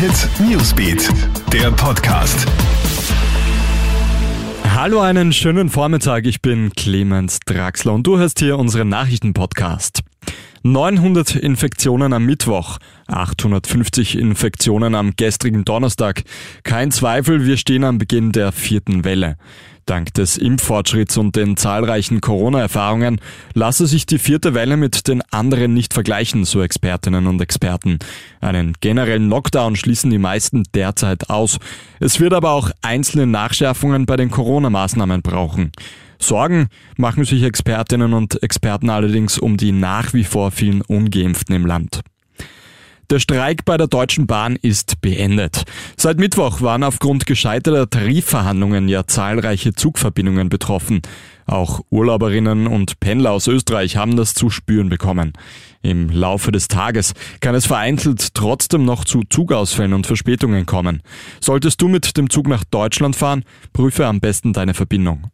Hit Newsbeat, der Podcast. Hallo, einen schönen Vormittag. Ich bin Clemens Draxler und du hörst hier unseren Nachrichtenpodcast. 900 Infektionen am Mittwoch, 850 Infektionen am gestrigen Donnerstag. Kein Zweifel, wir stehen am Beginn der vierten Welle. Dank des Impffortschritts und den zahlreichen Corona-Erfahrungen lasse sich die vierte Welle mit den anderen nicht vergleichen, so Expertinnen und Experten. Einen generellen Lockdown schließen die meisten derzeit aus. Es wird aber auch einzelne Nachschärfungen bei den Corona-Maßnahmen brauchen. Sorgen machen sich Expertinnen und Experten allerdings um die nach wie vor vielen Ungeimpften im Land. Der Streik bei der Deutschen Bahn ist beendet. Seit Mittwoch waren aufgrund gescheiterter Tarifverhandlungen ja zahlreiche Zugverbindungen betroffen. Auch Urlauberinnen und Pendler aus Österreich haben das zu spüren bekommen. Im Laufe des Tages kann es vereinzelt trotzdem noch zu Zugausfällen und Verspätungen kommen. Solltest du mit dem Zug nach Deutschland fahren, prüfe am besten deine Verbindung.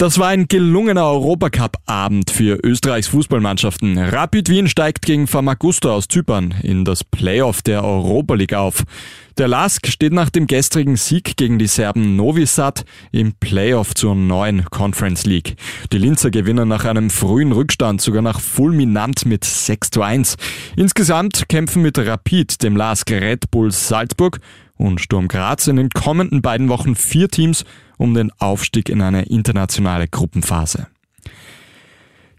Das war ein gelungener Europacup-Abend für Österreichs Fußballmannschaften. Rapid Wien steigt gegen Famagusta aus Zypern in das Playoff der Europa League auf. Der LASK steht nach dem gestrigen Sieg gegen die Serben Novi Sad im Playoff zur neuen Conference League. Die Linzer gewinnen nach einem frühen Rückstand sogar nach fulminant mit 6 zu 1. Insgesamt kämpfen mit Rapid, dem LASK Red Bull Salzburg und Sturm Graz in den kommenden beiden Wochen vier Teams um den Aufstieg in eine internationale Gruppenphase.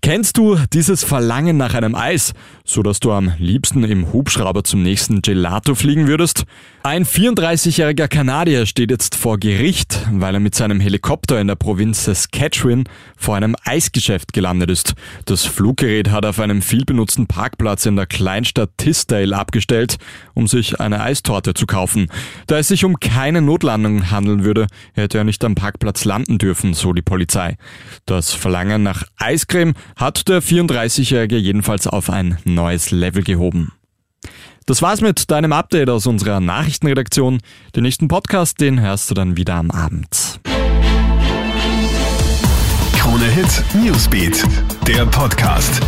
Kennst du dieses Verlangen nach einem Eis, so dass du am liebsten im Hubschrauber zum nächsten Gelato fliegen würdest? Ein 34-jähriger Kanadier steht jetzt vor Gericht, weil er mit seinem Helikopter in der Provinz Saskatchewan vor einem Eisgeschäft gelandet ist. Das Fluggerät hat auf einem vielbenutzten Parkplatz in der Kleinstadt Tisdale abgestellt, um sich eine Eistorte zu kaufen. Da es sich um keine Notlandung handeln würde, hätte er nicht am Parkplatz landen dürfen, so die Polizei. Das Verlangen nach Eiscreme hat der 34-Jährige jedenfalls auf ein neues Level gehoben. Das war's mit deinem Update aus unserer Nachrichtenredaktion. Den nächsten Podcast, den hörst du dann wieder am Abend. Krone Hit Newsbeat, der Podcast.